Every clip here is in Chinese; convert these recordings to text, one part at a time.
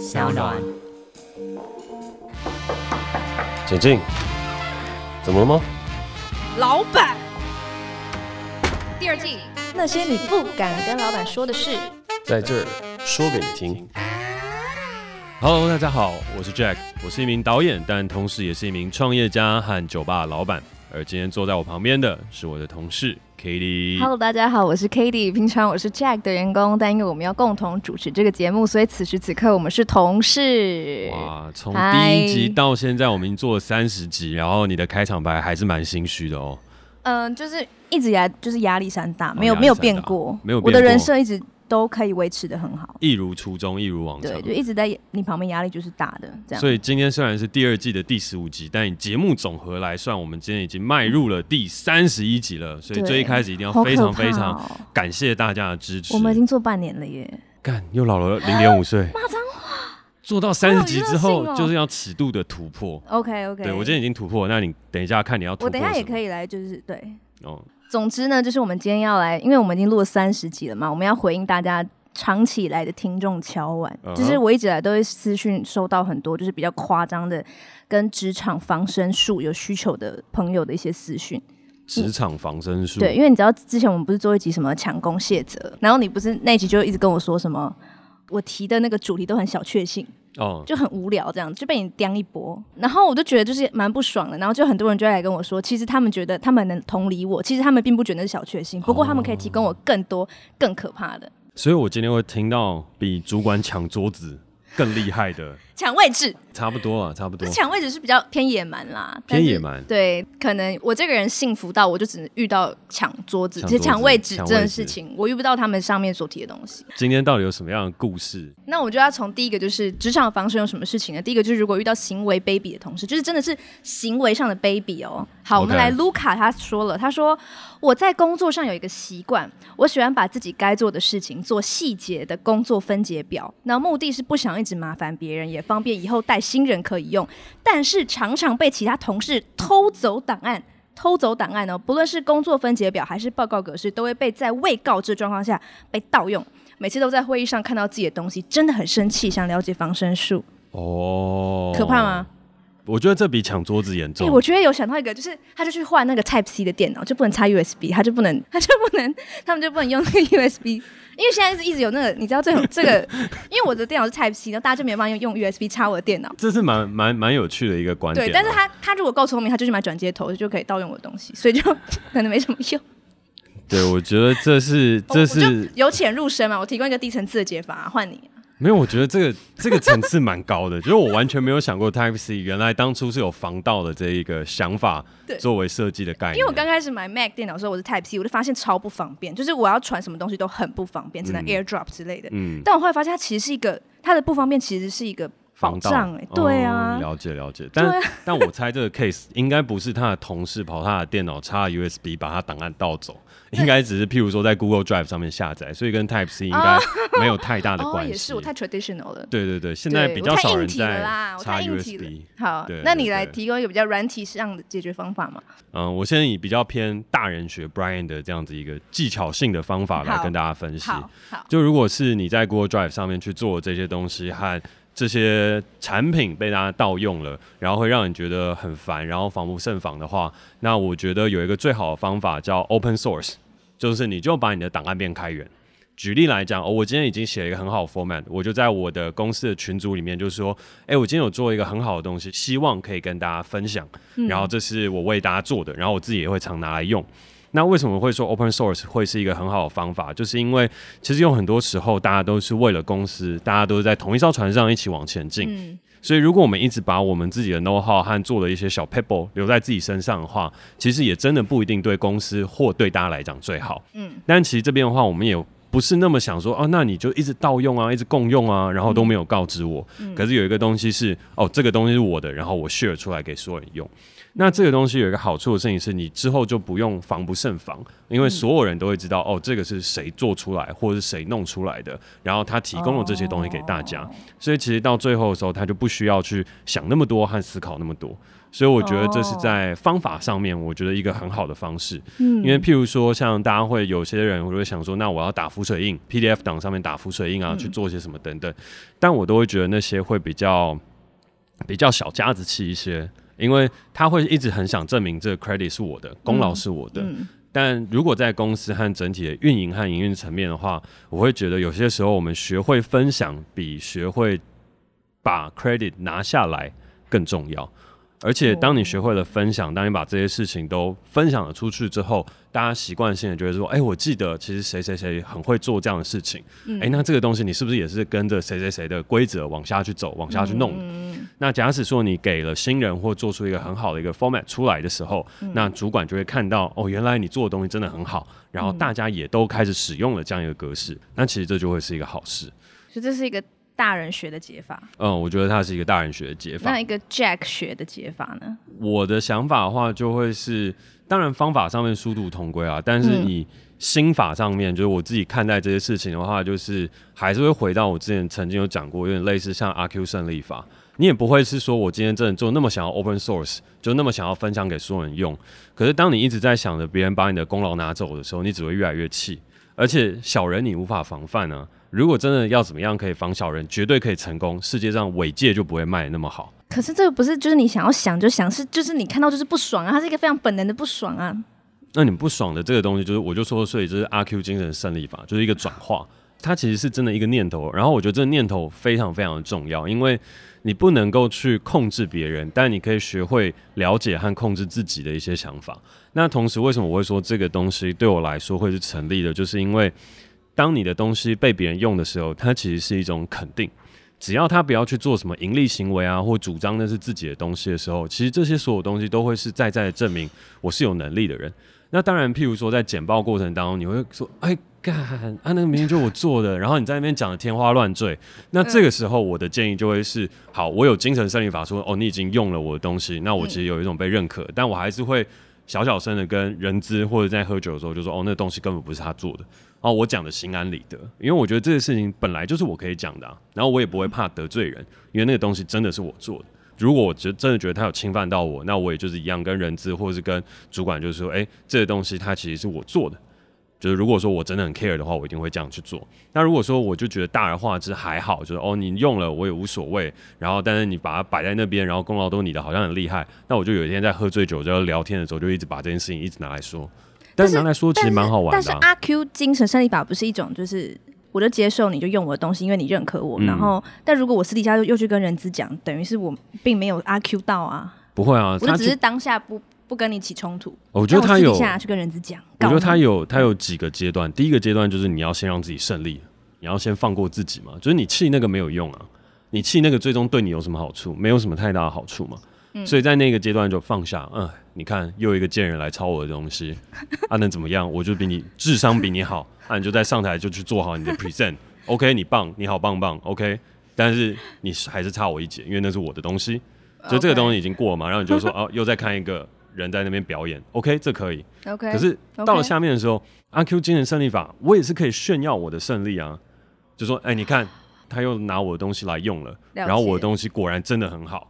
小暖。简静，怎么了吗？老板，第二季那些你不敢跟老板说的事，在这儿说给你听。Hello，大家好，我是 Jack，我是一名导演，但同时也是一名创业家和酒吧老板。而今天坐在我旁边的是我的同事 Katie。Hello，大家好，我是 Katie。平常我是 Jack 的员工，但因为我们要共同主持这个节目，所以此时此刻我们是同事。哇，从第一集到现在，我们已经做了三十集，然后你的开场白还是蛮心虚的哦。嗯，就是一直以来就是压力山大，没有没有变过，没有变过。我的人设一直。都可以维持的很好，一如初衷，一如往常。对，就一直在你旁边，压力就是大的这样。所以今天虽然是第二季的第十五集，但以节目总和来算，我们今天已经迈入了第三十一集了。所以最一开始一定要非常非常感谢大家的支持。我们已经做半年了耶，干又老了零点五岁。骂脏话，做到三十集之后就是要尺度的突破。OK OK，对我今天已经突破了，那你等一下看你要突破。我等一下也可以来，就是对。哦，总之呢，就是我们今天要来，因为我们已经录了三十集了嘛，我们要回应大家。长期以来的听众敲碗，uh huh. 就是我一直来都会私讯收到很多，就是比较夸张的，跟职场防身术有需求的朋友的一些私讯。职场防身术，对，因为你知道之前我们不是做一集什么抢攻卸责，然后你不是那一集就一直跟我说什么，我提的那个主题都很小确幸，哦，uh. 就很无聊这样，就被你刁一波，然后我就觉得就是蛮不爽的，然后就很多人就会来跟我说，其实他们觉得他们能同理我，其实他们并不觉得是小确幸，不过他们可以提供我更多更可怕的。所以我今天会听到比主管抢桌子更厉害的。抢位置，差不多啊，差不多。抢位置是比较偏野蛮啦，偏野蛮。对，可能我这个人幸福到，我就只能遇到抢桌子、其实抢位置这件事情，我遇不到他们上面所提的东西。今天到底有什么样的故事？那我就要从第一个就是职场防身有什么事情呢？第一个就是如果遇到行为卑鄙的同事，就是真的是行为上的卑鄙哦。好.我们来卢卡他说了，他说我在工作上有一个习惯，我喜欢把自己该做的事情做细节的工作分解表，那目的是不想一直麻烦别人，也方便以后带新人可以用，但是常常被其他同事偷走档案，偷走档案呢、哦，不论是工作分解表还是报告格式，都会被在未告知状况下被盗用。每次都在会议上看到自己的东西，真的很生气，想了解防身术。哦，可怕吗？我觉得这比抢桌子严重。欸，我觉得有想到一个，就是他就去换那个 Type C 的电脑，就不能插 USB，他就不能，他就不能，他们就不能用那个 USB。因为现在是一直有那个，你知道这种这个，因为我的电脑是 Type C，然后大家就没办法用用 USB 插我的电脑。这是蛮蛮蛮有趣的一个观点。对，但是他他如果够聪明，他就去买转接头，就可以盗用我的东西，所以就 可能没什么用。对，我觉得这是这是由浅入深嘛，我提供一个低层次的解法，换你。没有，我觉得这个这个层次蛮高的，就是我完全没有想过 Type C 原来当初是有防盗的这一个想法，作为设计的概念。因为我刚开始买 Mac 电脑的时候，我是 Type C，我就发现超不方便，就是我要传什么东西都很不方便，只能 AirDrop 之类的。嗯。但我后来发现它其实是一个，它的不方便其实是一个保障。哎，对啊。了解了解，但但我猜这个 case 应该不是他的同事跑他的电脑插 USB 把他档案盗走。应该只是譬如说在 Google Drive 上面下载，所以跟 Type C 应该没有太大的关系。也是我太 traditional 了。对对对，现在比较少人在插 USB。好，那你来提供一个比较软体上的解决方法嘛？嗯，我现在以比较偏大人学 Brian 的这样子一个技巧性的方法来跟大家分析。就如果是你在 Google Drive 上面去做这些东西和。这些产品被大家盗用了，然后会让你觉得很烦，然后防不胜防的话，那我觉得有一个最好的方法叫 Open Source，就是你就把你的档案变开源。举例来讲，哦，我今天已经写了一个很好的 format，我就在我的公司的群组里面就说，哎，我今天有做一个很好的东西，希望可以跟大家分享，然后这是我为大家做的，然后我自己也会常拿来用。那为什么会说 open source 会是一个很好的方法？就是因为其实有很多时候大家都是为了公司，大家都是在同一艘船上一起往前进。嗯、所以如果我们一直把我们自己的 know how 和做的一些小 pebble 留在自己身上的话，其实也真的不一定对公司或对大家来讲最好。嗯，但其实这边的话，我们也不是那么想说，哦，那你就一直盗用啊，一直共用啊，然后都没有告知我。嗯、可是有一个东西是，哦，这个东西是我的，然后我 share 出来给所有人用。那这个东西有一个好处的事情是，你之后就不用防不胜防，因为所有人都会知道，哦，这个是谁做出来，或者是谁弄出来的，然后他提供了这些东西给大家，所以其实到最后的时候，他就不需要去想那么多和思考那么多。所以我觉得这是在方法上面，我觉得一个很好的方式。嗯，因为譬如说，像大家会有些人会想说，那我要打浮水印，PDF 档上面打浮水印啊，去做些什么等等，但我都会觉得那些会比较比较小家子气一些，因为他会一直很想证明这个 credit 是我的，功劳是我的。嗯嗯但如果在公司和整体的运营和营运层面的话，我会觉得有些时候我们学会分享比学会把 credit 拿下来更重要。而且，当你学会了分享，当你把这些事情都分享了出去之后，大家习惯性的觉得说：“哎、欸，我记得其实谁谁谁很会做这样的事情。嗯”哎、欸，那这个东西你是不是也是跟着谁谁谁的规则往下去走，往下去弄？嗯、那假使说你给了新人或做出一个很好的一个 format 出来的时候，嗯、那主管就会看到哦，原来你做的东西真的很好，然后大家也都开始使用了这样一个格式，那其实这就会是一个好事。所以这是一个。大人学的解法，嗯，我觉得它是一个大人学的解法。那一个 Jack 学的解法呢？我的想法的话，就会是，当然方法上面殊途同归啊，但是你心法上面，嗯、就是我自己看待这些事情的话，就是还是会回到我之前曾经有讲过，有点类似像阿 Q 胜利法。你也不会是说我今天真的做那么想要 Open Source，就那么想要分享给所有人用。可是当你一直在想着别人把你的功劳拿走的时候，你只会越来越气，而且小人你无法防范呢、啊。如果真的要怎么样可以防小人，绝对可以成功。世界上尾戒就不会卖的那么好。可是这个不是就是你想要想就想，是就是你看到就是不爽啊，它是一个非常本能的不爽啊。那你不爽的这个东西，就是我就说，所以这是阿 Q 精神胜利法，就是一个转化。它其实是真的一个念头，然后我觉得这个念头非常非常的重要，因为你不能够去控制别人，但你可以学会了解和控制自己的一些想法。那同时，为什么我会说这个东西对我来说会是成立的，就是因为。当你的东西被别人用的时候，它其实是一种肯定。只要他不要去做什么盈利行为啊，或主张那是自己的东西的时候，其实这些所有东西都会是在在的证明我是有能力的人。那当然，譬如说在简报过程当中，你会说：“哎，干啊，那个明明就是我做的。”然后你在那边讲的天花乱坠。那这个时候，我的建议就会是：好，我有精神胜利法说，哦，你已经用了我的东西，那我其实有一种被认可，但我还是会小小声的跟人资或者在喝酒的时候就说：“哦，那个东西根本不是他做的。”哦，我讲的心安理得，因为我觉得这个事情本来就是我可以讲的啊，然后我也不会怕得罪人，因为那个东西真的是我做的。如果我觉真的觉得他有侵犯到我，那我也就是一样跟人资或者是跟主管就是说，哎，这个东西它其实是我做的。就是如果说我真的很 care 的话，我一定会这样去做。那如果说我就觉得大而化之还好，就是哦你用了我也无所谓，然后但是你把它摆在那边，然后功劳都你的，好像很厉害。那我就有一天在喝醉酒就要聊天的时候，就一直把这件事情一直拿来说。但是拿来说其实蛮好玩的，啊但。但是阿 Q 精神胜利法不是一种，就是我就接受你就用我的东西，因为你认可我。嗯、然后，但如果我私底下又又去跟人资讲，等于是我并没有阿 Q 到啊。不会啊，我就只是当下不不跟你起冲突。我觉得他有下去跟人资讲。我觉得他有他有几个阶段。第一个阶段就是你要先让自己胜利，你要先放过自己嘛。就是你气那个没有用啊，你气那个最终对你有什么好处？没有什么太大的好处嘛。嗯、所以在那个阶段就放下，嗯，你看又有一个贱人来抄我的东西，啊能怎么样？我就比你智商比你好，啊你就在上台就去做好你的 present，OK，、okay, 你棒，你好棒棒，OK，但是你还是差我一截，因为那是我的东西，所以这个东西已经过了嘛，然后你就说哦，又在看一个人在那边表演，OK，这可以，OK，可是到了下面的时候，阿 Q 精神胜利法，我也是可以炫耀我的胜利啊，就说哎、欸，你看他又拿我的东西来用了，然后我的东西果然真的很好。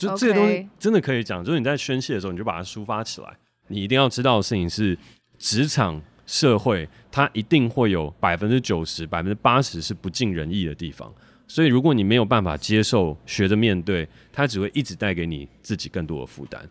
就这些东西真的可以讲，就是你在宣泄的时候，你就把它抒发起来。你一定要知道的事情是，职场社会它一定会有百分之九十、百分之八十是不尽人意的地方。所以如果你没有办法接受、学着面对，它只会一直带给你自己更多的负担。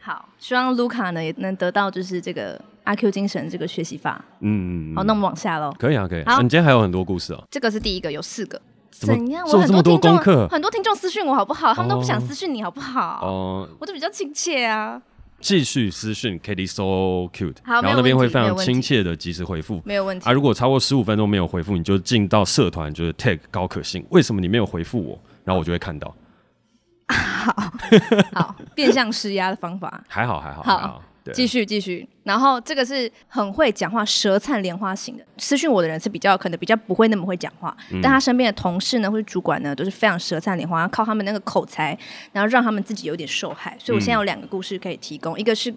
好，希望卢卡呢也能得到就是这个阿 Q 精神这个学习法。嗯，好，那我们往下喽。可以啊，可以。好，你今天还有很多故事哦。这个是第一个，有四个。怎样？做这么多功课，很多听众私讯我好不好？他们都不想私讯你好不好？哦，我就比较亲切啊。继续私讯 Katie so cute，然后那边会非常亲切的及时回复，没有问题。啊，如果超过十五分钟没有回复，你就进到社团，就是 tag 高可信。为什么你没有回复我？然后我就会看到。好，好，变相施压的方法。还好，还好，好。继续继续，然后这个是很会讲话、舌灿莲花型的。私讯我的人是比较可能比较不会那么会讲话，嗯、但他身边的同事呢或者主管呢都是非常舌灿莲花，靠他们那个口才，然后让他们自己有点受害。所以我现在有两个故事可以提供，嗯、一个是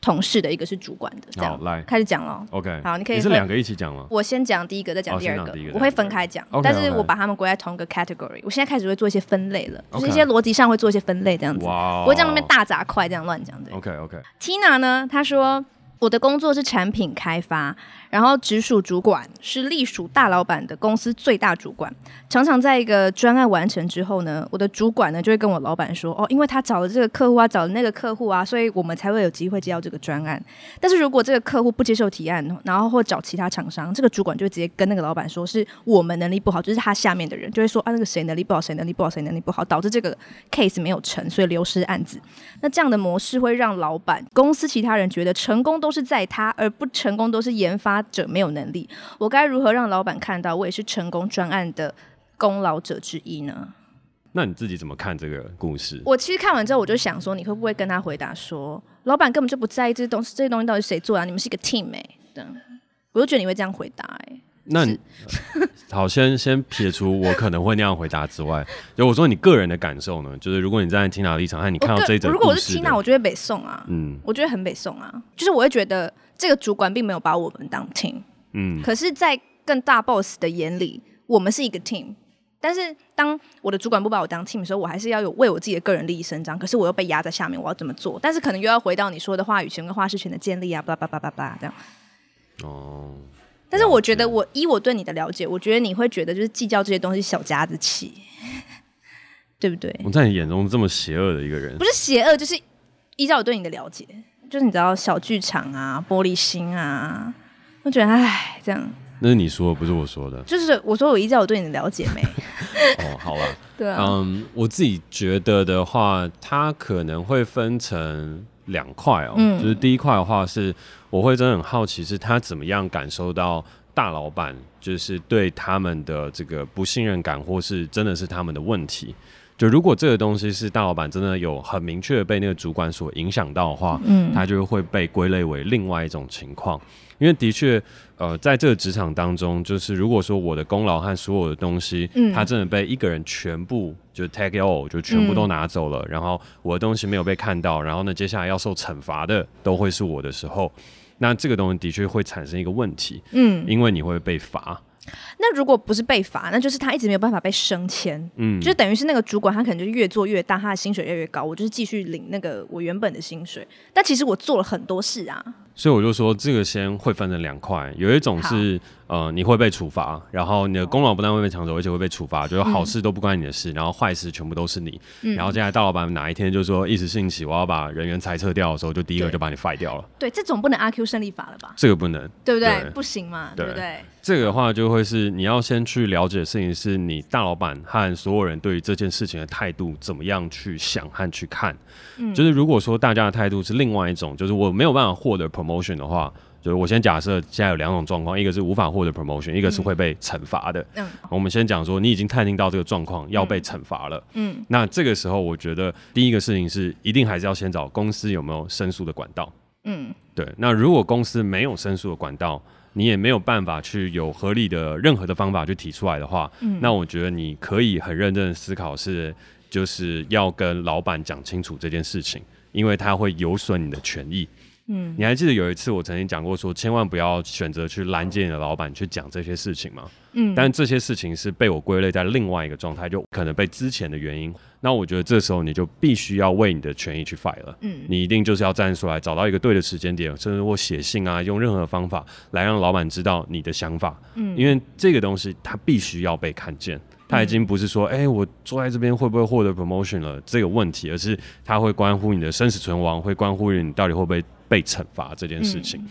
同事的，一个是主管的。这样好，来开始讲了。OK，好，你可以。你是两个一起讲吗？我先讲第一个，再讲第二个。个我会分开讲但是我把他们归在同一个 category。我现在开始会做一些分类了.就是一些逻辑上会做一些分类，这样子。哇、wow.。我会在那边大杂块这样乱讲的。OK OK。Tina 呢？她说。我的工作是产品开发，然后直属主管是隶属大老板的公司最大主管。常常在一个专案完成之后呢，我的主管呢就会跟我老板说：“哦，因为他找了这个客户啊，找了那个客户啊，所以我们才会有机会接到这个专案。但是如果这个客户不接受提案，然后或找其他厂商，这个主管就会直接跟那个老板说，是我们能力不好，就是他下面的人就会说啊，那个谁能力不好，谁能力不好，谁能力不好，导致这个 case 没有成，所以流失案子。那这样的模式会让老板、公司其他人觉得成功都。都是在他，而不成功都是研发者没有能力。我该如何让老板看到我也是成功专案的功劳者之一呢？那你自己怎么看这个故事？我其实看完之后，我就想说，你会不会跟他回答说，老板根本就不在意这些东西，这些东西到底谁做啊？你们是一个 team 哎，对，我就觉得你会这样回答哎。那你 好，先先撇除我可能会那样回答之外，就我说你个人的感受呢？就是如果你站在 Tina 的立场，和你看到这一则，如果我是 Tina，我就会北宋啊，嗯，我觉得很北宋啊，就是我会觉得这个主管并没有把我们当 team，嗯，可是，在更大 boss 的眼里，我们是一个 team，但是当我的主管不把我当 team 的时候，我还是要有为我自己的个人利益伸张，可是我又被压在下面，我要怎么做？但是可能又要回到你说的话语权跟话事权的建立啊，叭叭叭叭叭这样，哦。但是我觉得，我依我对你的了解，我觉得你会觉得就是计较这些东西小家子气，对不对？我在你眼中这么邪恶的一个人，不是邪恶，就是依照我对你的了解，就是你知道小剧场啊、玻璃心啊，我觉得哎，这样。那是你说的，不是我说的。就是我说我依照我对你的了解没？哦，好吧，对啊，嗯，我自己觉得的话，它可能会分成两块哦，嗯，就是第一块的话是。我会真的很好奇，是他怎么样感受到大老板就是对他们的这个不信任感，或是真的是他们的问题。就如果这个东西是大老板真的有很明确的被那个主管所影响到的话，嗯，他就会被归类为另外一种情况。因为的确，呃，在这个职场当中，就是如果说我的功劳和所有的东西，嗯，他真的被一个人全部就 take it all 就全部都拿走了，嗯，然后我的东西没有被看到，然后呢，接下来要受惩罚的都会是我的时候，那这个东西的确会产生一个问题，嗯，因为你会被罚。那如果不是被罚，那就是他一直没有办法被升迁，嗯，就等于是那个主管他可能就越做越大，他的薪水越来越高，我就是继续领那个我原本的薪水，但其实我做了很多事啊。所以我就说，这个先会分成两块，有一种是呃你会被处罚，然后你的功劳不但会被抢走，而且会被处罚，就是好事都不关你的事，嗯、然后坏事全部都是你。嗯、然后接下来大老板哪一天就说一时兴起，我要把人员裁撤掉的时候，就第一个就把你 fire 掉了。对，这种不能阿 Q 胜利法了吧？这个不能，对不对？对不行嘛，对不对？这个的话就会是你要先去了解的事情，是你大老板和所有人对于这件事情的态度怎么样去想和去看。嗯，就是如果说大家的态度是另外一种，就是我没有办法获得 promotion 的话。就是我先假设现在有两种状况，一个是无法获得 promotion，一个是会被惩罚的。嗯，我们先讲说你已经探听到这个状况要被惩罚了。嗯，那这个时候我觉得第一个事情是一定还是要先找公司有没有申诉的管道。嗯，对。那如果公司没有申诉的管道，你也没有办法去有合理的任何的方法去提出来的话，嗯，那我觉得你可以很认真的思考是就是要跟老板讲清楚这件事情，因为他会有损你的权益。嗯，你还记得有一次我曾经讲过，说千万不要选择去拦截你的老板去讲这些事情吗？嗯，但这些事情是被我归类在另外一个状态，就可能被之前的原因。那我觉得这时候你就必须要为你的权益去 fight 了。嗯，你一定就是要站出来，找到一个对的时间点，甚至我写信啊，用任何方法来让老板知道你的想法。嗯，因为这个东西它必须要被看见。他已经不是说，哎、欸，我坐在这边会不会获得 promotion 了这个问题，而是它会关乎你的生死存亡，会关乎于你到底会不会被惩罚这件事情。嗯、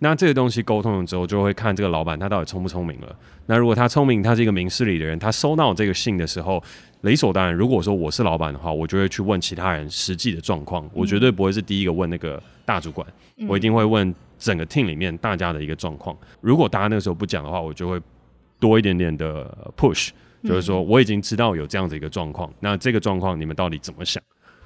那这个东西沟通了之后，就会看这个老板他到底聪不聪明了。那如果他聪明，他是一个明事理的人，他收到这个信的时候，理所当然，如果说我是老板的话，我就会去问其他人实际的状况，我绝对不会是第一个问那个大主管，我一定会问整个 team 里面大家的一个状况。如果大家那个时候不讲的话，我就会多一点点的 push。就是说，我已经知道有这样子一个状况，那这个状况你们到底怎么想？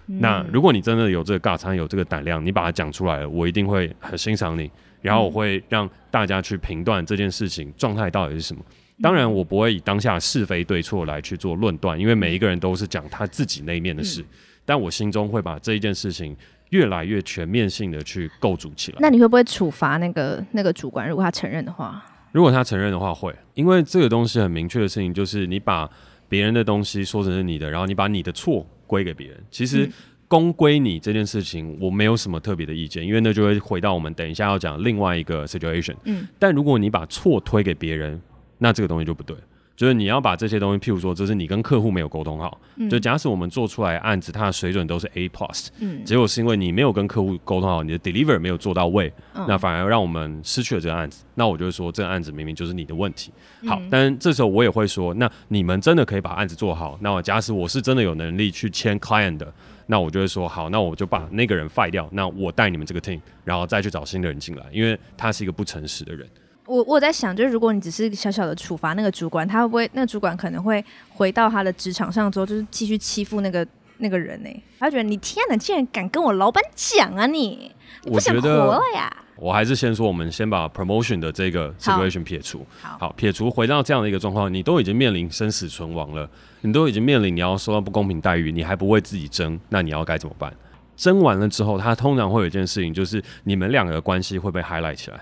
嗯、那如果你真的有这个尬餐，有这个胆量，你把它讲出来了，我一定会很欣赏你，然后我会让大家去评断这件事情状态到底是什么。当然，我不会以当下是非对错来去做论断，因为每一个人都是讲他自己那一面的事，但我心中会把这一件事情越来越全面性的去构筑起来。那你会不会处罚那个那个主管？如果他承认的话，如果他承认的话，会，因为这个东西很明确的事情就是你把别人的东西说成是你的，然后你把你的错归给别人，其实。嗯公归你这件事情，我没有什么特别的意见，因为那就会回到我们等一下要讲另外一个 situation。嗯，但如果你把错推给别人，那这个东西就不对。就是你要把这些东西，譬如说，这是你跟客户没有沟通好。嗯，就假使我们做出来案子，它的水准都是 A plus，嗯，结果是因为你没有跟客户沟通好，你的 deliver 没有做到位，嗯，那反而让我们失去了这个案子。那我就会说，这个案子明明就是你的问题。好，嗯，但这时候我也会说，那你们真的可以把案子做好。那我假使我是真的有能力去签 client 的。那我就会说好，那我就把那个人 fire 掉，那我带你们这个 team，然后再去找新的人进来，因为他是一个不诚实的人。我我在想，就是如果你只是小小的处罚那个主管，他会不会那个主管可能会回到他的职场上之后，就是继续欺负那个那个人呢？他觉得你天哪，竟然敢跟我老板讲啊你！你不想活了呀？我还是先说，我们先把 promotion 的这个 situation 撇除。好，好，撇除回到这样的一个状况，你都已经面临生死存亡了，你都已经面临你要受到不公平待遇，你还不为自己争，那你要该怎么办？争完了之后，他通常会有一件事情，就是你们两个的关系会被 highlight 起来。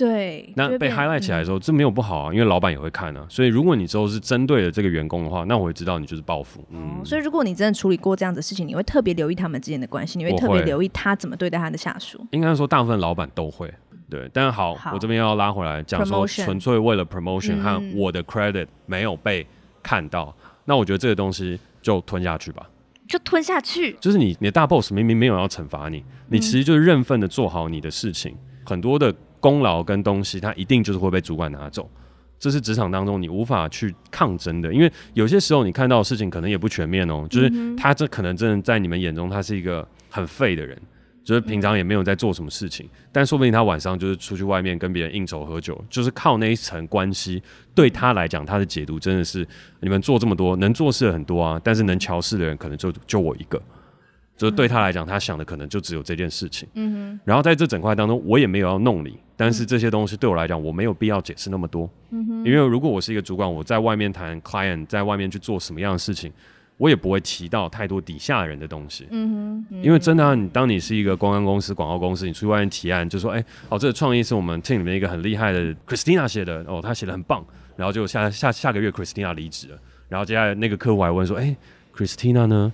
对，那被 highlight 起来的时候，嗯、这没有不好啊，因为老板也会看啊。所以如果你之后是针对了这个员工的话，那我会知道你就是报复。嗯、哦，所以如果你真的处理过这样子的事情，你会特别留意他们之间的关系，你会特别留意他怎么对待他的下属。应该说，大部分老板都会。对，但好，好我这边要拉回来讲说，纯粹为了 promotion 和我的 credit 没有被看到，嗯、那我觉得这个东西就吞下去吧。就吞下去，就是你，你的大 boss 明明没有要惩罚你，你其实就是认份的做好你的事情，嗯、很多的。功劳跟东西，他一定就是会被主管拿走，这是职场当中你无法去抗争的。因为有些时候你看到的事情可能也不全面哦，就是他这可能真的在你们眼中他是一个很废的人，就是平常也没有在做什么事情，但说不定他晚上就是出去外面跟别人应酬喝酒，就是靠那一层关系，对他来讲他的解读真的是你们做这么多能做事的很多啊，但是能乔事的人可能就就我一个。就是对他来讲，他想的可能就只有这件事情。嗯哼。然后在这整块当中，我也没有要弄你，但是这些东西对我来讲，我没有必要解释那么多。嗯哼。因为如果我是一个主管，我在外面谈 client，在外面去做什么样的事情，我也不会提到太多底下人的东西。嗯哼。因为真的啊，你当你是一个公关公司、广告公司，你出去外面提案，就说：“哎，哦，这个创意是我们 team 里面一个很厉害的 Christina 写的，哦，他写的很棒。”然后就下下下个月 Christina 离职了，然后接下来那个客户还问说：“哎，Christina 呢？”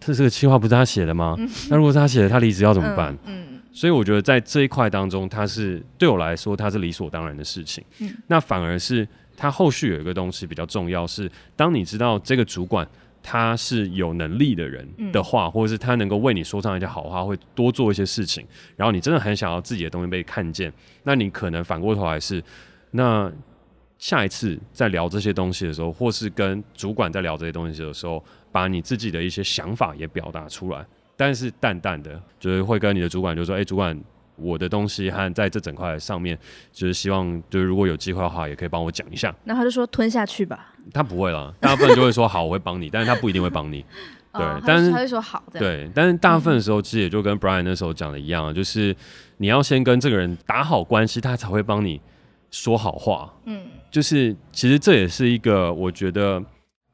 这这个计划不是他写的吗？嗯、那如果是他写的，他离职要怎么办？嗯，嗯，所以我觉得在这一块当中，他是对我来说，他是理所当然的事情。嗯，那反而是他后续有一个东西比较重要，是当你知道这个主管他是有能力的人的话，嗯、或者是他能够为你说上一些好话，会多做一些事情，然后你真的很想要自己的东西被看见，那你可能反过头来是那。下一次在聊这些东西的时候，或是跟主管在聊这些东西的时候，把你自己的一些想法也表达出来，但是淡淡的，就是会跟你的主管就说：“哎、欸，主管，我的东西和在这整块上面，就是希望，就是如果有机会的话，也可以帮我讲一下。”那他就说吞下去吧。他不会了，大部分就会说好，我会帮你，但是他不一定会帮你。对，哦、但是他会说好。对，但是大部分的时候，其实也就跟 Brian 那时候讲的一样，就是你要先跟这个人打好关系，他才会帮你说好话。嗯。就是，其实这也是一个我觉得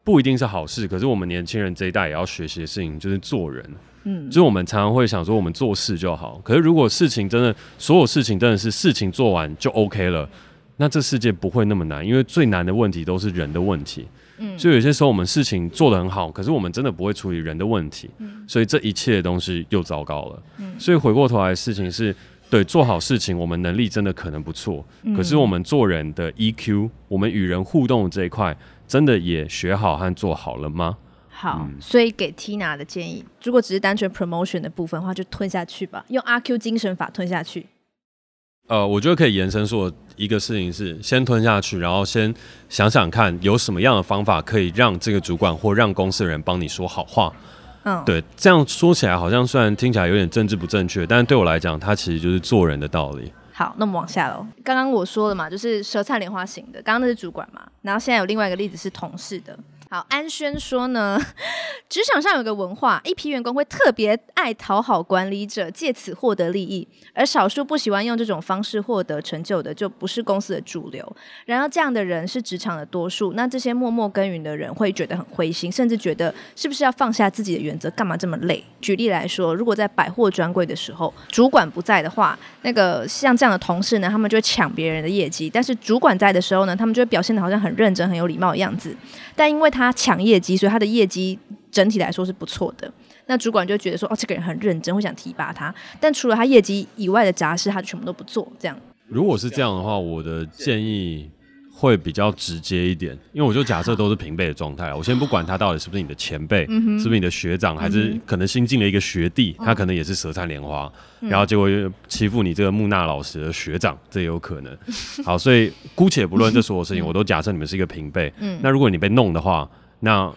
不一定是好事，可是我们年轻人这一代也要学习的事情，就是做人。嗯，就是我们常常会想说，我们做事就好。可是如果事情真的，所有事情真的是事情做完就 OK 了，那这世界不会那么难，因为最难的问题都是人的问题。嗯，所以有些时候我们事情做得很好，可是我们真的不会处理人的问题。嗯，所以这一切的东西又糟糕了。嗯，所以回过头来，事情是。对，做好事情，我们能力真的可能不错，嗯、可是我们做人的 EQ，我们与人互动这一块，真的也学好和做好了吗？好，嗯、所以给 Tina 的建议，如果只是单纯 promotion 的部分的话，就吞下去吧，用阿 Q 精神法吞下去。呃，我觉得可以延伸说一个事情是，先吞下去，然后先想想看有什么样的方法可以让这个主管或让公司的人帮你说好话。嗯，对，这样说起来好像虽然听起来有点政治不正确，但是对我来讲，它其实就是做人的道理。好，那我们往下喽。刚刚我说了嘛，就是舌灿莲花型的，刚刚那是主管嘛，然后现在有另外一个例子是同事的。好，安轩说呢，职场上有个文化，一批员工会特别爱讨好管理者，借此获得利益，而少数不喜欢用这种方式获得成就的，就不是公司的主流。然而，这样的人是职场的多数。那这些默默耕耘的人会觉得很灰心，甚至觉得是不是要放下自己的原则，干嘛这么累？举例来说，如果在百货专柜的时候，主管不在的话，那个像这样的同事呢，他们就会抢别人的业绩；但是主管在的时候呢，他们就会表现得好像很认真、很有礼貌的样子。但因为他他抢业绩，所以他的业绩整体来说是不错的。那主管就觉得说，哦，这个人很认真，会想提拔他。但除了他业绩以外的杂事，他全部都不做。这样，如果是这样的话，我的建议会比较直接一点，因为我就假设都是平辈的状态。我先不管他到底是不是你的前辈，嗯、是不是你的学长，还是可能新进了一个学弟，嗯、他可能也是舌灿莲花，嗯、然后结果又欺负你这个木讷老实的学长，这也有可能。好，所以姑且不论这所有事情，我都假设你们是一个平辈。嗯，那如果你被弄的话，那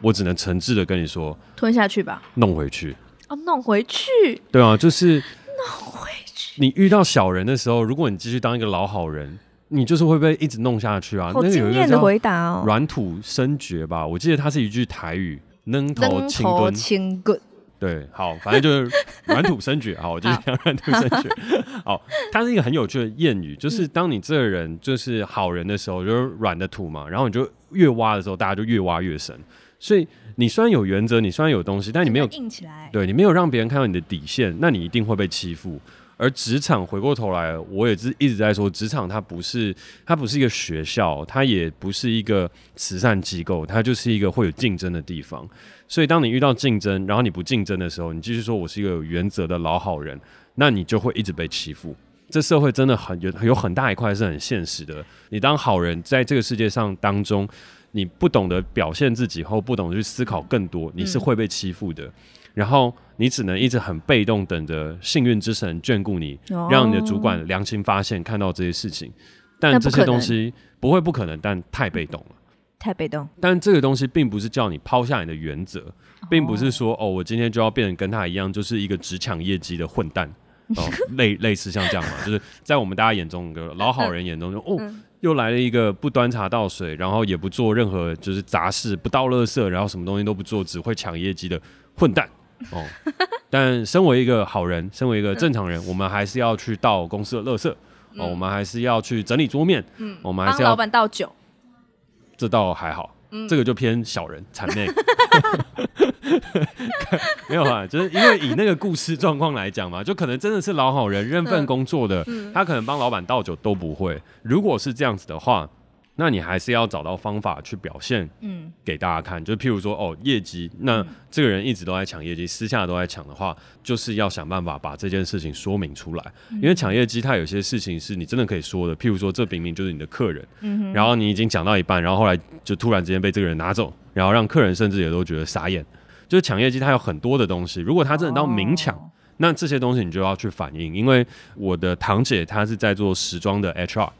我只能诚挚的跟你说，吞下去吧，弄回去。啊，弄回去。对啊，就是弄回去。你遇到小人的时候，如果你继续当一个老好人。你就是会被一直弄下去啊！好经验的回答哦。软土深掘吧，我记得它是一句台语，扔头轻蹲。轻滚。对，好，反正就是软土深掘。好，我就讲软土深掘。好，它是一个很有趣的谚语，就是当你这个人就是好人的时候，就是软的土嘛，然后你就越挖的时候，大家就越挖越深。所以你虽然有原则，你虽然有东西，但你没有硬起来。对，你没有让别人看到你的底线，那你一定会被欺负。而职场回过头来，我也是一直在说，职场它不是它不是一个学校，它也不是一个慈善机构，它就是一个会有竞争的地方。所以，当你遇到竞争，然后你不竞争的时候，你继续说我是一个有原则的老好人，那你就会一直被欺负。这社会真的很有有很大一块是很现实的。你当好人，在这个世界上当中，你不懂得表现自己，或不懂得去思考更多，你是会被欺负的。嗯然后你只能一直很被动，等着幸运之神眷顾你，哦、让你的主管良心发现，看到这些事情。但这些东西不会不可能，但太被动了，太被动。但这个东西并不是叫你抛下你的原则，并不是说哦，我今天就要变成跟他一样，就是一个只抢业绩的混蛋哦，类类似像这样嘛，就是在我们大家眼中，个老好人眼中就 哦，又来了一个不端茶倒水，然后也不做任何就是杂事，不倒垃圾，然后什么东西都不做，只会抢业绩的混蛋。哦，但身为一个好人，身为一个正常人，我们还是要去倒公司的垃圾，哦，我们还是要去整理桌面，嗯，我们还是要帮老板倒酒，这倒还好，嗯，这个就偏小人谄媚，没有啊，就是因为以那个故事状况来讲嘛，就可能真的是老好人，认份工作的，他可能帮老板倒酒都不会，如果是这样子的话。那你还是要找到方法去表现，嗯，给大家看。嗯、就譬如说，哦，业绩，那这个人一直都在抢业绩，私下都在抢的话，就是要想办法把这件事情说明出来。嗯、因为抢业绩，它有些事情是你真的可以说的。譬如说，这明明就是你的客人，然后你已经讲到一半，然后后来就突然之间被这个人拿走，然后让客人甚至也都觉得傻眼。就是抢业绩，它有很多的东西。如果他真的到明抢，哦、那这些东西你就要去反映。因为我的堂姐她是在做时装的 HR。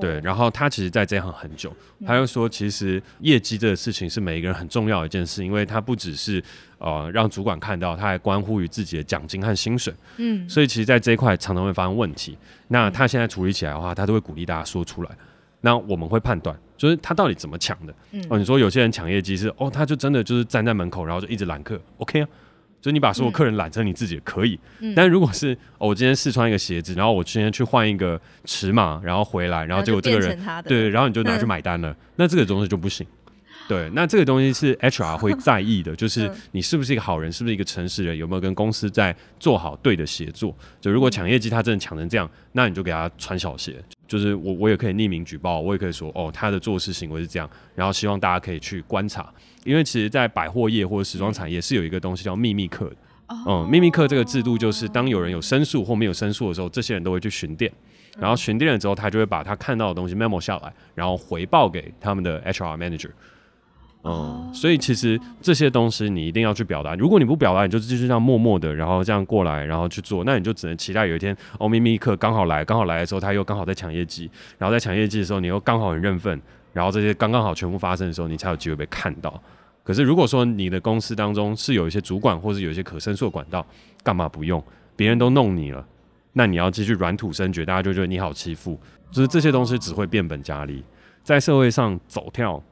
对，然后他其实在这行很久，他又说，其实业绩这个事情是每一个人很重要的一件事，因为他不只是呃让主管看到，他还关乎于自己的奖金和薪水。嗯，所以其实，在这一块常常会发生问题。那他现在处理起来的话，他都会鼓励大家说出来。那我们会判断，就是他到底怎么抢的。哦，你说有些人抢业绩是哦，他就真的就是站在门口，然后就一直揽客，OK 啊。所以你把所有客人揽成你自己也可以，嗯、但如果是、哦、我今天试穿一个鞋子，然后我今天去换一个尺码，然后回来，然后结果这个人对，然后你就拿去买单了，嗯、那这个东西就不行。对，那这个东西是 HR 会在意的，就是你是不是一个好人，是不是一个诚实人，有没有跟公司在做好对的协作。就如果抢业绩他真的抢成这样，那你就给他穿小鞋。就是我我也可以匿名举报，我也可以说哦，他的做事行为是这样，然后希望大家可以去观察。因为其实，在百货业或者时装产业是有一个东西叫秘密客的。嗯，秘密客这个制度就是，当有人有申诉或没有申诉的时候，这些人都会去巡店，然后巡店了之后，他就会把他看到的东西 memo 下来，然后回报给他们的 HR manager。嗯，所以其实这些东西你一定要去表达。如果你不表达，你就继续这样默默的，然后这样过来，然后去做，那你就只能期待有一天，哦，秘密客刚好来，刚好来的时候，他又刚好在抢业绩，然后在抢业绩的时候，你又刚好很认份，然后这些刚刚好全部发生的时候，你才有机会被看到。可是如果说你的公司当中是有一些主管，或是有一些可申诉管道，干嘛不用？别人都弄你了，那你要继续软土深掘，大家就觉得你好欺负，就是这些东西只会变本加厉，在社会上走跳。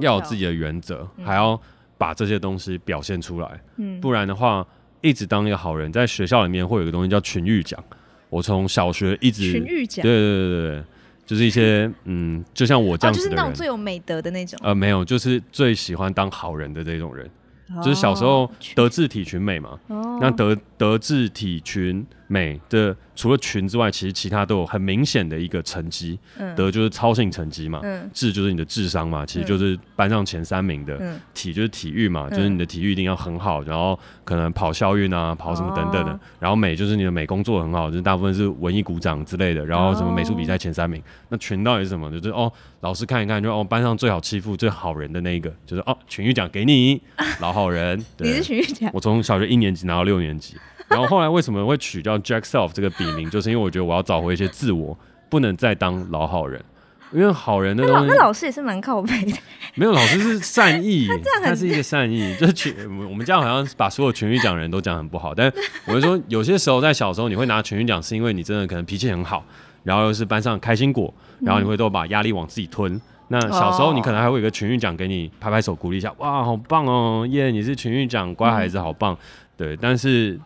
要有自己的原则，嗯、还要把这些东西表现出来。嗯，不然的话，一直当一个好人，在学校里面会有一个东西叫群育奖。我从小学一直群育奖，对对对对，就是一些嗯，就像我这样子的人，就是那种最有美德的那种。呃，没有，就是最喜欢当好人的这种人。就是小时候德智体群美嘛，哦、那德德智体群美的除了群之外，其实其他都有很明显的一个成绩。嗯、德就是操性成绩嘛，嗯、智就是你的智商嘛，其实就是班上前三名的。嗯、体就是体育嘛，嗯、就是你的体育一定要很好，然后可能跑校运啊，跑什么等等的。哦、然后美就是你的美工做得很好，就是大部分是文艺鼓掌之类的。然后什么美术比赛前三名，哦、那群到底是什么？就是哦，老师看一看，就哦班上最好欺负、最好人的那一个，就是哦群育奖给你，老好人。对你是群育奖？我从小学一年级拿到六年级。然后后来为什么会取叫 Jack Self 这个笔名，就是因为我觉得我要找回一些自我，不能再当老好人，因为好人的东西。那老，老师也是蛮靠北的。没有，老师是善意，他，他是一个善意。就是群，我们这样好像把所有群育奖人都讲很不好，但我就说有些时候在小时候你会拿群育奖，是因为你真的可能脾气很好，然后又是班上开心果，然后你会都把压力往自己吞。嗯、那小时候你可能还会有一个群育奖给你拍拍手鼓励一下，哇，好棒哦，耶，你是群育奖乖孩子，好棒。嗯、对，但是。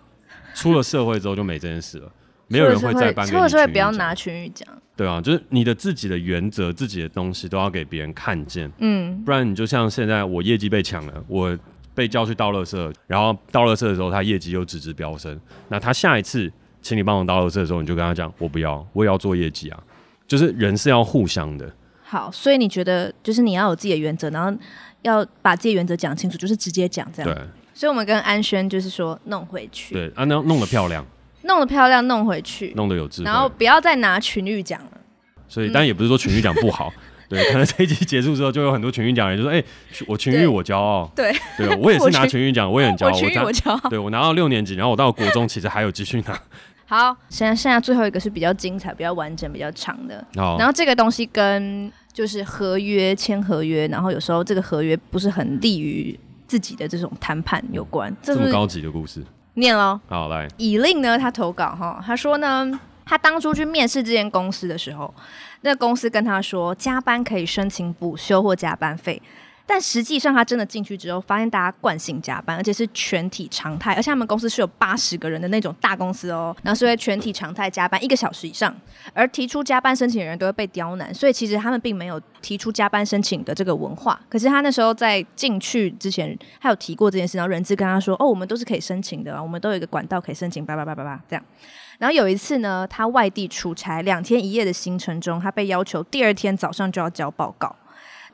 出了社会之后就没这件事了，没有人会再颁给你。出了社会不要拿群语奖。对啊，就是你的自己的原则、自己的东西都要给别人看见。嗯，不然你就像现在我业绩被抢了，我被叫去倒垃圾，然后倒垃圾的时候他业绩又直直飙升，那他下一次请你帮我倒垃圾的时候，你就跟他讲我不要，我也要做业绩啊。就是人是要互相的。好，所以你觉得就是你要有自己的原则，然后要把自己的原则讲清楚，就是直接讲这样。对。所以，我们跟安轩就是说，弄回去。对，啊，那弄得漂亮，弄得漂亮，弄回去，弄得有智慧，然后不要再拿群玉奖了。所以，当然也不是说群玉奖不好，对，可能这一集结束之后，就有很多群育奖人就说：“哎，我群育我骄傲。”对，对，我也是拿群育奖，我也很骄傲。我群育我骄傲。对，我拿到六年级，然后我到国中，其实还有继续拿。好，现在剩下最后一个是比较精彩、比较完整、比较长的。然后这个东西跟就是合约签合约，然后有时候这个合约不是很利于。自己的这种谈判有关，这么高级的故事，念喽。好，来，以令呢，他投稿哈，他说呢，他当初去面试这间公司的时候，那公司跟他说，加班可以申请补休或加班费。但实际上，他真的进去之后，发现大家惯性加班，而且是全体常态。而且他们公司是有八十个人的那种大公司哦，然后是会全体常态加班一个小时以上。而提出加班申请的人都会被刁难，所以其实他们并没有提出加班申请的这个文化。可是他那时候在进去之前，他有提过这件事，然后人资跟他说：“哦，我们都是可以申请的，我们都有一个管道可以申请。”叭叭叭叭叭这样。然后有一次呢，他外地出差两天一夜的行程中，他被要求第二天早上就要交报告。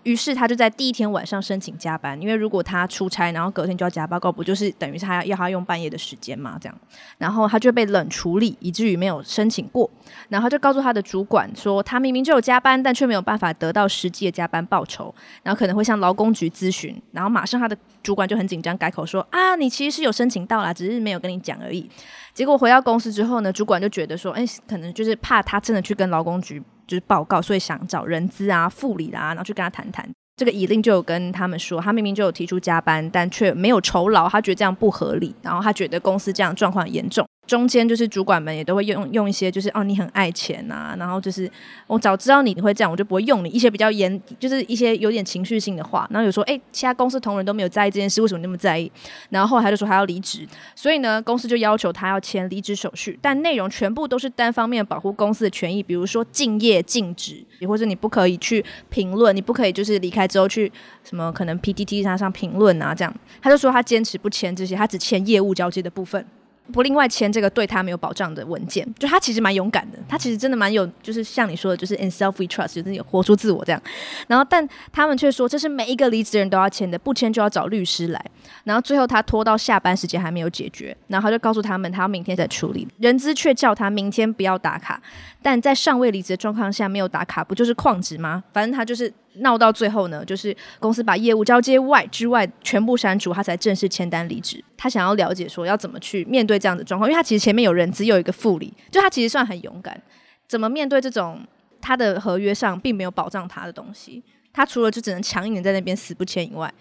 于是他就在第一天晚上申请加班，因为如果他出差，然后隔天就要加报告，不就是等于是他要他用半夜的时间嘛？这样，然后他就被冷处理，以至于没有申请过。然后就告诉他的主管说，他明明就有加班，但却没有办法得到实际的加班报酬，然后可能会向劳工局咨询。然后马上他的主管就很紧张，改口说啊，你其实是有申请到啦，只是没有跟你讲而已。结果回到公司之后呢，主管就觉得说，哎，可能就是怕他真的去跟劳工局。就是报告，所以想找人资啊、副理啊，然后去跟他谈谈。这个以令就有跟他们说，他明明就有提出加班，但却没有酬劳，他觉得这样不合理，然后他觉得公司这样状况严重。中间就是主管们也都会用用一些，就是哦，你很爱钱啊，然后就是我早知道你你会这样，我就不会用你。一些比较严，就是一些有点情绪性的话。然后有说，哎，其他公司同仁都没有在意这件事，为什么你那么在意？然后后来他就说他要离职，所以呢，公司就要求他要签离职手续，但内容全部都是单方面保护公司的权益，比如说敬业禁止，也或者你不可以去评论，你不可以就是离开之后去什么可能 PTT 上上评论啊这样。他就说他坚持不签这些，他只签业务交接的部分。不另外签这个对他没有保障的文件，就他其实蛮勇敢的，他其实真的蛮有，就是像你说的，就是 in self we trust，就是有活出自我这样。然后，但他们却说这是每一个离职人都要签的，不签就要找律师来。然后最后他拖到下班时间还没有解决，然后他就告诉他们他要明天再处理。人资却叫他明天不要打卡，但在尚未离职的状况下没有打卡，不就是旷职吗？反正他就是。闹到最后呢，就是公司把业务交接外之外全部删除，他才正式签单离职。他想要了解说要怎么去面对这样的状况，因为他其实前面有人只有一个副理，就他其实算很勇敢。怎么面对这种他的合约上并没有保障他的东西？他除了就只能强硬的在那边死不签以外，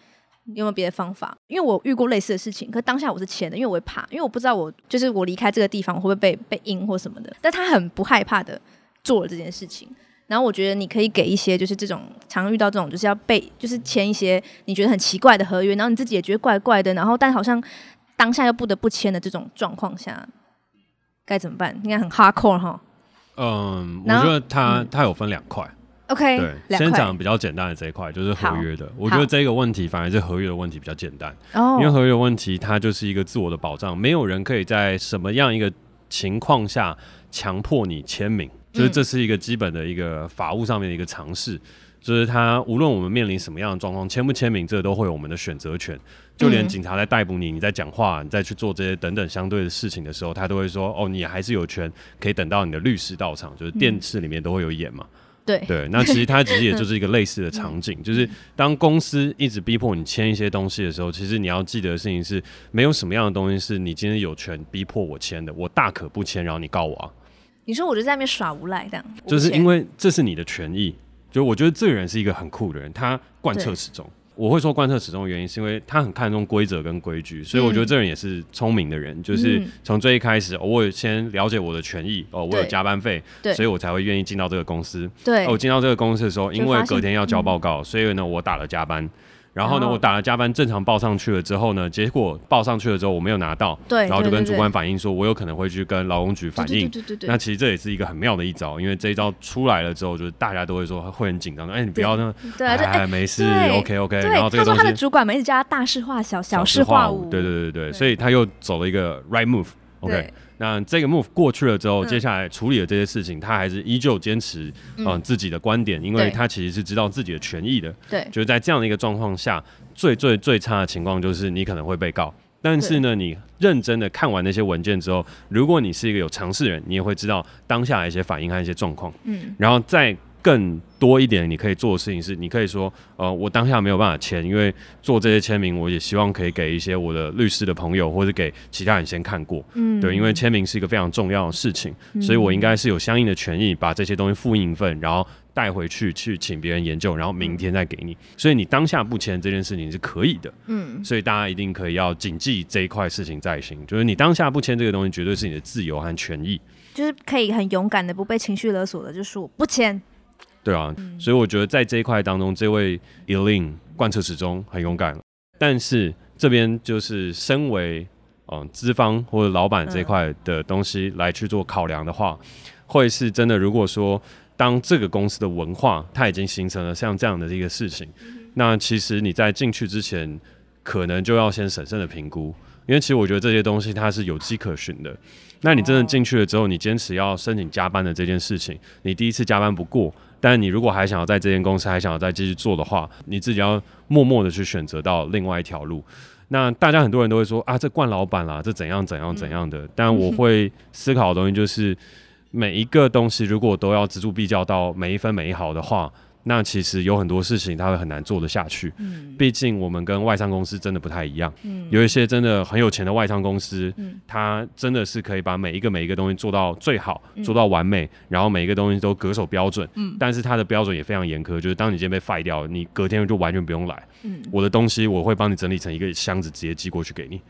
有没有别的方法？因为我遇过类似的事情，可当下我是签的，因为我会怕，因为我不知道我就是我离开这个地方我会不会被被阴或什么的。但他很不害怕的做了这件事情。然后我觉得你可以给一些，就是这种常遇到这种，就是要被，就是签一些你觉得很奇怪的合约，然后你自己也觉得怪怪的，然后但好像当下又不得不签的这种状况下，该怎么办？应该很 hardcore 哈。嗯，我觉得他、嗯、它有分两块。OK，对，先讲比较简单的这一块，就是合约的。我觉得这个问题反而是合约的问题比较简单，因为合约的问题它就是一个自我的保障，没有人可以在什么样一个情况下强迫你签名。就是这是一个基本的一个法务上面的一个尝试，就是他无论我们面临什么样的状况，签不签名，这都会有我们的选择权。就连警察在逮捕你，你在讲话，你再去做这些等等相对的事情的时候，他都会说：“哦，你还是有权可以等到你的律师到场。”就是电视里面都会有演嘛。对对，那其实它其实也就是一个 类似的场景，就是当公司一直逼迫你签一些东西的时候，其实你要记得的事情是，没有什么样的东西是你今天有权逼迫我签的，我大可不签，然后你告我啊。你说我就在那边耍无赖这样，就是因为这是你的权益。就我觉得这个人是一个很酷的人，他贯彻始终。我会说贯彻始终的原因，是因为他很看重规则跟规矩，所以我觉得这人也是聪明的人。嗯、就是从最一开始，我先了解我的权益，哦，我有加班费，所以我才会愿意进到这个公司。对，我进到这个公司的时候，因为隔天要交报告，所以呢，我打了加班。然后呢，我打了加班，正常报上去了之后呢，结果报上去了之后我没有拿到，对，然后就跟主管反映说，我有可能会去跟劳工局反映。对对对对。那其实这也是一个很妙的一招，因为这一招出来了之后，就是大家都会说会很紧张，哎，你不要那，对，哎，没事，OK OK。然后这个东西，他说他的主管们一直叫他大事化小，小事化无。对对对对，所以他又走了一个 right move，OK。那这个 move 过去了之后，接下来处理了这些事情，他还是依旧坚持嗯自己的观点，因为他其实是知道自己的权益的。对，就是在这样的一个状况下。最最最差的情况就是你可能会被告，但是呢，你认真的看完那些文件之后，如果你是一个有尝试人，你也会知道当下的一些反应和一些状况。嗯，然后再更多一点，你可以做的事情是，你可以说，呃，我当下没有办法签，因为做这些签名，我也希望可以给一些我的律师的朋友，或者给其他人先看过。嗯，对，因为签名是一个非常重要的事情，所以我应该是有相应的权益把这些东西复印一份，然后。带回去去请别人研究，然后明天再给你。所以你当下不签这件事情是可以的。嗯，所以大家一定可以要谨记这一块事情在心，就是你当下不签这个东西，绝对是你的自由和权益。就是可以很勇敢的，不被情绪勒索的，就说不签。对啊，嗯、所以我觉得在这一块当中，这位 Eileen 贯彻始终很勇敢。但是这边就是身为嗯资方或者老板这块的东西来去做考量的话，嗯、会是真的。如果说当这个公司的文化它已经形成了像这样的一个事情，那其实你在进去之前，可能就要先审慎的评估，因为其实我觉得这些东西它是有迹可循的。那你真的进去了之后，你坚持要申请加班的这件事情，你第一次加班不过，但你如果还想要在这间公司还想要再继续做的话，你自己要默默的去选择到另外一条路。那大家很多人都会说啊，这惯老板啦，这怎样怎样怎样的。但我 会思考的东西就是。每一个东西如果都要锱铢必较到每一分每一毫的话，那其实有很多事情他会很难做得下去。嗯，毕竟我们跟外商公司真的不太一样。嗯，有一些真的很有钱的外商公司，嗯，它真的是可以把每一个每一个东西做到最好，做到完美，然后每一个东西都恪守标准。嗯，但是它的标准也非常严苛，就是当你今天被 fire 掉，你隔天就完全不用来。嗯，我的东西我会帮你整理成一个箱子，直接寄过去给你。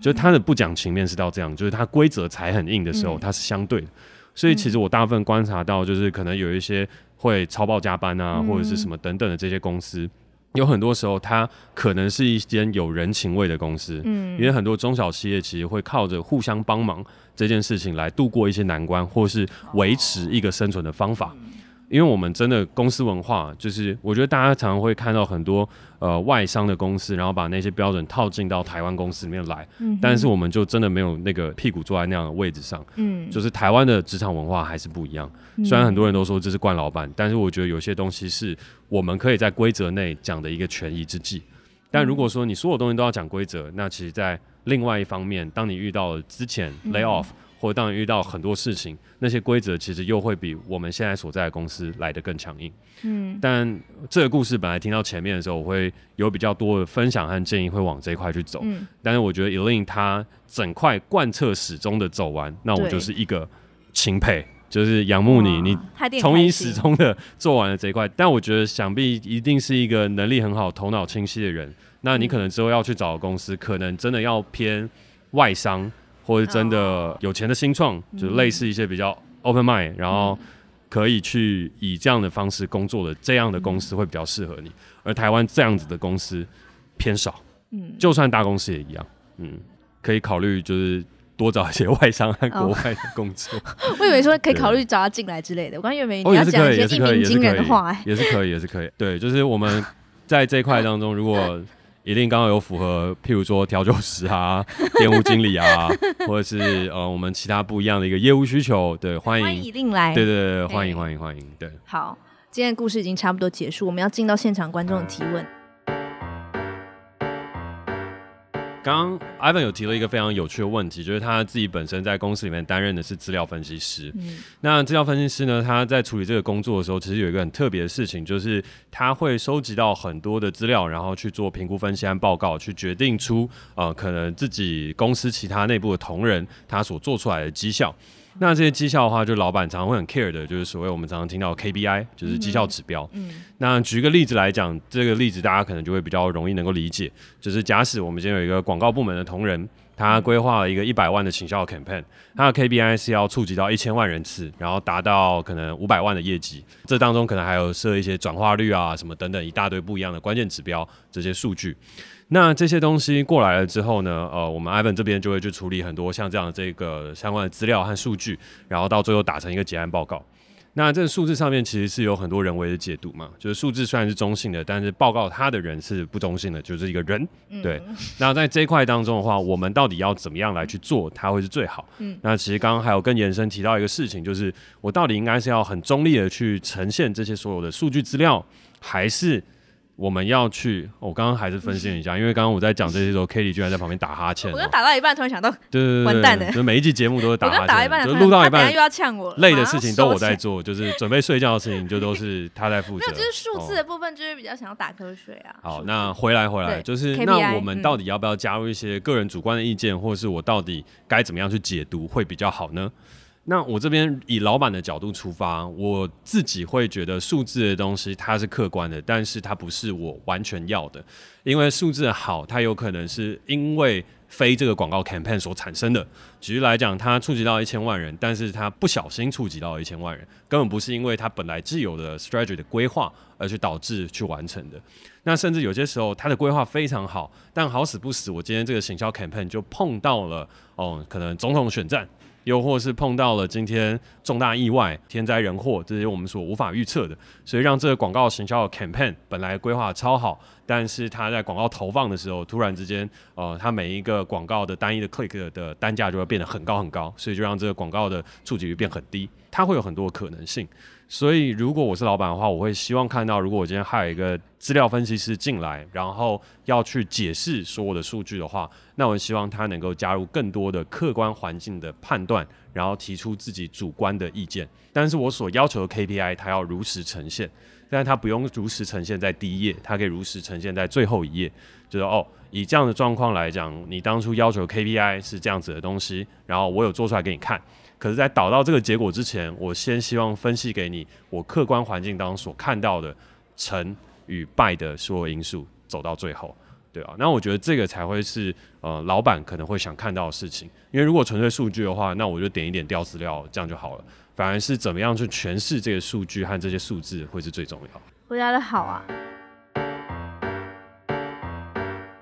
就是它的不讲情面是到这样，就是它规则才很硬的时候，它是相对的。所以其实我大部分观察到，就是可能有一些会超报加班啊，或者是什么等等的这些公司，有很多时候它可能是一间有人情味的公司，嗯，因为很多中小企业其实会靠着互相帮忙这件事情来度过一些难关，或是维持一个生存的方法。因为我们真的公司文化，就是我觉得大家常常会看到很多呃外商的公司，然后把那些标准套进到台湾公司里面来，嗯、但是我们就真的没有那个屁股坐在那样的位置上，嗯，就是台湾的职场文化还是不一样。嗯、虽然很多人都说这是惯老板，但是我觉得有些东西是我们可以在规则内讲的一个权宜之计。但如果说你所有东西都要讲规则，那其实在另外一方面，当你遇到了资遣 lay off。或者当你遇到很多事情，那些规则其实又会比我们现在所在的公司来的更强硬。嗯，但这个故事本来听到前面的时候，我会有比较多的分享和建议，会往这一块去走。嗯，但是我觉得 Eileen 他整块贯彻始终的走完，那我就是一个钦佩，就是仰慕你，你从一始终的做完了这一块。但我觉得想必一定是一个能力很好、头脑清晰的人。那你可能之后要去找的公司，可能真的要偏外商。或者真的有钱的新创，就是类似一些比较 open mind，然后可以去以这样的方式工作的这样的公司会比较适合你，而台湾这样子的公司偏少，嗯，就算大公司也一样，嗯，可以考虑就是多找一些外商和国外的工作。哦、我以为说可以考虑找他进来之类的，我刚以为你要讲一些一鸣惊人的话，也是可以，也是可以，对，就是我们在这一块当中，如果一定刚好有符合，譬如说调酒师啊、店务经理啊，或者是呃我们其他不一样的一个业务需求，对，欢迎，欢迎一定来，对对对，欢迎欢迎欢迎，对。好，今天的故事已经差不多结束，我们要进到现场观众的提问。刚刚 Ivan 有提了一个非常有趣的问题，就是他自己本身在公司里面担任的是资料分析师。嗯，那资料分析师呢，他在处理这个工作的时候，其实有一个很特别的事情，就是他会收集到很多的资料，然后去做评估分析和报告，去决定出呃可能自己公司其他内部的同仁他所做出来的绩效。那这些绩效的话，就老板常常会很 care 的，就是所谓我们常常听到 KPI，就是绩效指标。嗯，那举个例子来讲，这个例子大家可能就会比较容易能够理解，就是假使我们今天有一个广告部门的同仁，他规划了一个一百万的行销 campaign，他的 KPI 是要触及到一千万人次，然后达到可能五百万的业绩，这当中可能还有设一些转化率啊什么等等一大堆不一样的关键指标这些数据。那这些东西过来了之后呢，呃，我们 Ivan 这边就会去处理很多像这样的这个相关的资料和数据，然后到最后打成一个结案报告。那这个数字上面其实是有很多人为的解读嘛，就是数字虽然是中性的，但是报告它的人是不中性的，就是一个人。对。嗯、那在这一块当中的话，我们到底要怎么样来去做，它会是最好。嗯。那其实刚刚还有更延伸提到一个事情，就是我到底应该是要很中立的去呈现这些所有的数据资料，还是？我们要去，我刚刚还是分析一下，因为刚刚我在讲这些时候，Katie 居然在旁边打哈欠。我刚打到一半，突然想到，对对对，完蛋了，就每一集节目都是打哈欠。打一半，就录到一半又要呛我。累的事情都我在做，就是准备睡觉的事情就都是他在负责。没有，就是数字的部分，就是比较想要打瞌睡啊。好，那回来回来，就是那我们到底要不要加入一些个人主观的意见，或者是我到底该怎么样去解读会比较好呢？那我这边以老板的角度出发，我自己会觉得数字的东西它是客观的，但是它不是我完全要的，因为数字好，它有可能是因为非这个广告 campaign 所产生的。举例来讲，它触及到一千万人，但是它不小心触及到一千万人，根本不是因为它本来既有的 strategy 的规划而去导致去完成的。那甚至有些时候，它的规划非常好，但好死不死，我今天这个行销 campaign 就碰到了哦，可能总统选战。又或是碰到了今天重大意外、天灾人祸，这些我们所无法预测的，所以让这个广告行销的 campaign 本来规划超好，但是它在广告投放的时候，突然之间，呃，它每一个广告的单一的 click 的单价就会变得很高很高，所以就让这个广告的触及率变很低，它会有很多可能性。所以，如果我是老板的话，我会希望看到，如果我今天还有一个资料分析师进来，然后要去解释所有的数据的话，那我希望他能够加入更多的客观环境的判断，然后提出自己主观的意见。但是我所要求的 KPI，他要如实呈现，但是它不用如实呈现在第一页，他可以如实呈现在最后一页。就是哦，以这样的状况来讲，你当初要求 KPI 是这样子的东西，然后我有做出来给你看。可是，在导到这个结果之前，我先希望分析给你我客观环境当中所看到的成与败的所有因素，走到最后，对啊，那我觉得这个才会是呃老板可能会想看到的事情。因为如果纯粹数据的话，那我就点一点调资料，这样就好了。反而是怎么样去诠释这个数据和这些数字，会是最重要。回答的好啊。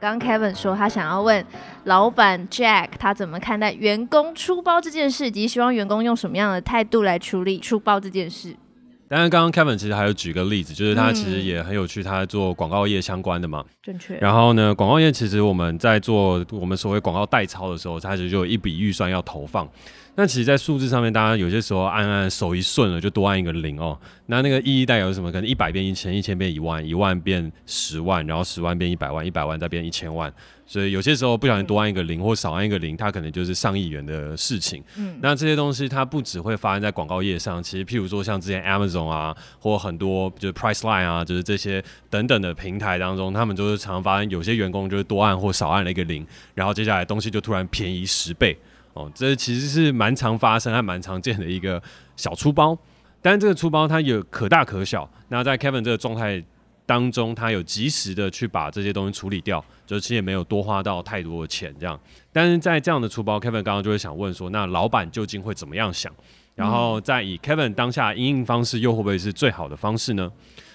刚 Kevin 说他想要问老板 Jack 他怎么看待员工出包这件事，以及希望员工用什么样的态度来处理出包这件事。当然，刚刚 Kevin 其实还有举个例子，就是他其实也很有趣，他做广告业相关的嘛。正确。然后呢，广告业其实我们在做我们所谓广告代操的时候，他其实就有一笔预算要投放。那其实，在数字上面，大家有些时候按按手一顺了，就多按一个零哦。那那个意义代表什么？可能一百变一千，一千变一万，一万变十万，然后十万变一百万，一百万再变一千万。所以有些时候不小心多按一个零，或少按一个零，它可能就是上亿元的事情。嗯。那这些东西它不只会发生在广告业上，其实譬如说像之前 Amazon 啊，或很多就是 Priceline 啊，就是这些等等的平台当中，他们就是常发生有些员工就是多按或少按了一个零，然后接下来东西就突然便宜十倍。哦，这其实是蛮常发生还蛮常见的一个小粗包，但是这个粗包它有可大可小。那在 Kevin 这个状态当中，他有及时的去把这些东西处理掉，就其实也没有多花到太多的钱这样。但是在这样的粗包，Kevin 刚刚就会想问说，那老板究竟会怎么样想？然后再以 Kevin 当下应应方式，又会不会是最好的方式呢？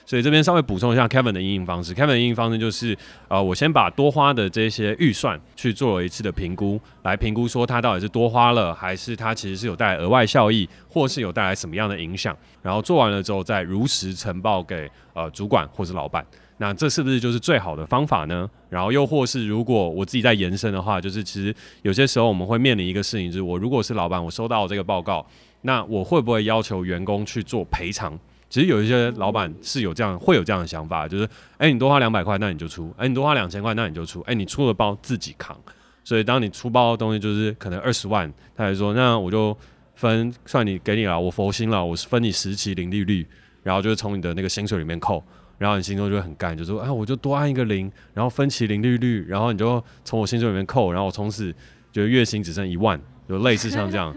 所以这边稍微补充一下 Kevin 的因应方式。Kevin 的因应方式就是，呃，我先把多花的这些预算去做一次的评估，来评估说它到底是多花了，还是它其实是有带来额外效益，或是有带来什么样的影响。然后做完了之后，再如实呈报给呃主管或是老板。那这是不是就是最好的方法呢？然后又或是如果我自己在延伸的话，就是其实有些时候我们会面临一个事情，就是我如果是老板，我收到这个报告，那我会不会要求员工去做赔偿？其实有一些老板是有这样，会有这样的想法，就是，哎，你多花两百块，那你就出；哎，你多花两千块，那你就出；哎，你出了包自己扛。所以当你出包的东西就是可能二十万，他还说，那我就分算你给你了，我佛心了，我是分你十期零利率，然后就是从你的那个薪水里面扣，然后你心中就会很干，就说，哎，我就多按一个零，然后分期零利率，然后你就从我薪水里面扣，然后我从此就月薪只剩一万。有类似像这样，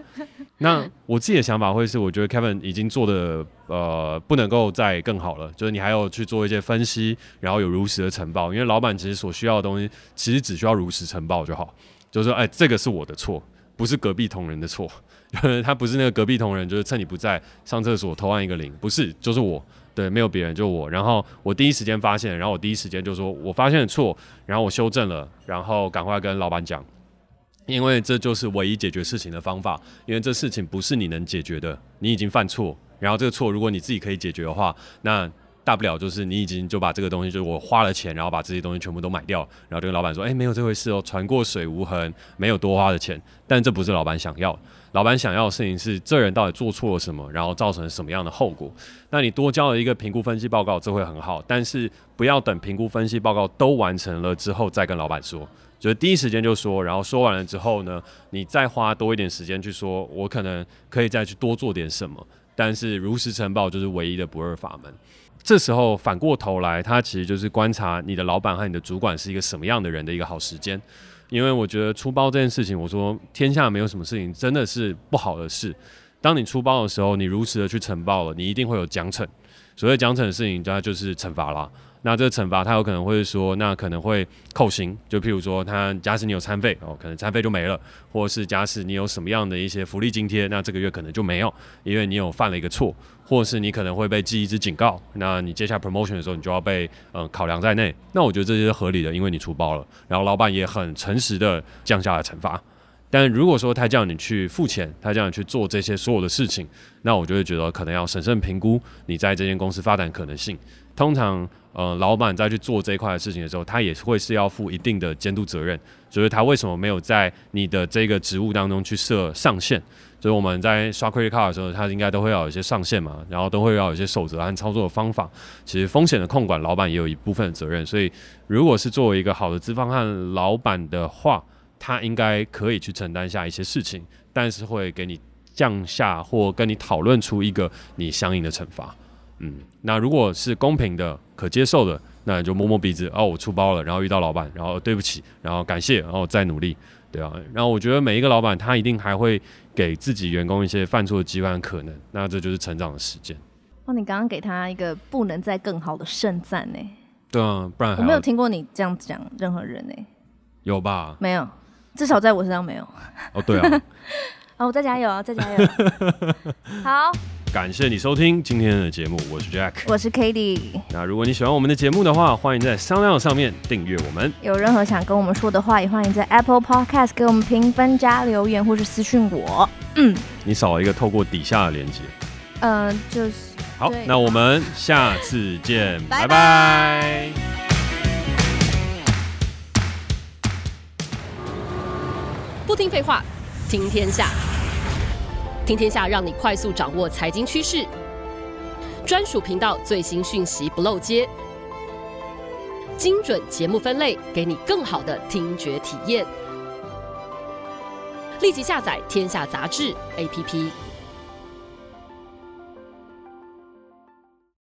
那我自己的想法会是，我觉得 Kevin 已经做的呃不能够再更好了，就是你还要去做一些分析，然后有如实的呈报，因为老板其实所需要的东西，其实只需要如实呈报就好，就是说，哎，这个是我的错，不是隔壁同仁的错，他不是那个隔壁同仁，就是趁你不在上厕所偷按一个零，不是，就是我，对，没有别人，就我，然后我第一时间发现，然后我第一时间就说我发现了错，然后我修正了，然后赶快跟老板讲。因为这就是唯一解决事情的方法，因为这事情不是你能解决的，你已经犯错，然后这个错如果你自己可以解决的话，那大不了就是你已经就把这个东西，就是我花了钱，然后把这些东西全部都买掉，然后就跟老板说，哎，没有这回事哦，船过水无痕，没有多花的钱，但这不是老板想要，老板想要的事情是这人到底做错了什么，然后造成什么样的后果。那你多交了一个评估分析报告，这会很好，但是不要等评估分析报告都完成了之后再跟老板说。就是第一时间就说，然后说完了之后呢，你再花多一点时间去说，我可能可以再去多做点什么。但是如实呈报就是唯一的不二法门。这时候反过头来，他其实就是观察你的老板和你的主管是一个什么样的人的一个好时间。因为我觉得出包这件事情，我说天下没有什么事情真的是不好的事。当你出包的时候，你如实的去呈报了，你一定会有奖惩。所谓奖惩的事情，它就是惩罚了。那这个惩罚，他有可能会说，那可能会扣薪，就譬如说，他假使你有餐费哦，可能餐费就没了，或者是假使你有什么样的一些福利津贴，那这个月可能就没有，因为你有犯了一个错，或者是你可能会被记一支警告，那你接下 promotion 的时候，你就要被嗯、考量在内。那我觉得这些是合理的，因为你出包了，然后老板也很诚实的降下了惩罚。但如果说他叫你去付钱，他叫你去做这些所有的事情，那我就会觉得可能要审慎评估你在这间公司发展可能性。通常，呃，老板在去做这一块的事情的时候，他也会是要负一定的监督责任。就是他为什么没有在你的这个职务当中去设上限？就是我们在刷 credit card 的时候，他应该都会要有一些上限嘛，然后都会要有一些守则和操作的方法。其实风险的控管，老板也有一部分的责任。所以，如果是作为一个好的资方和老板的话，他应该可以去承担下一些事情，但是会给你降下或跟你讨论出一个你相应的惩罚。嗯，那如果是公平的、可接受的，那你就摸摸鼻子哦，我出包了，然后遇到老板，然后对不起，然后感谢，然后再努力，对啊。然后我觉得每一个老板他一定还会给自己员工一些犯错的机会和可能，那这就是成长的时间。哦，你刚刚给他一个不能再更好的盛赞呢？对啊，不然我没有听过你这样讲任何人呢。有吧？没有。至少在我身上没有。哦，对啊。哦，我再加油啊，再加油。好，感谢你收听今天的节目，我是 Jack，我是 k a t i e。那如果你喜欢我们的节目的话，欢迎在 SoundOn 上面订阅我们。有任何想跟我们说的话，也欢迎在 Apple Podcast 给我们评分加留言，或是私讯我。嗯，你少了一个透过底下的连接。嗯、呃，就是。好，那我们下次见，拜拜。不听废话，听天下。听天下让你快速掌握财经趋势，专属频道最新讯息不漏接，精准节目分类，给你更好的听觉体验。立即下载《天下杂志》APP。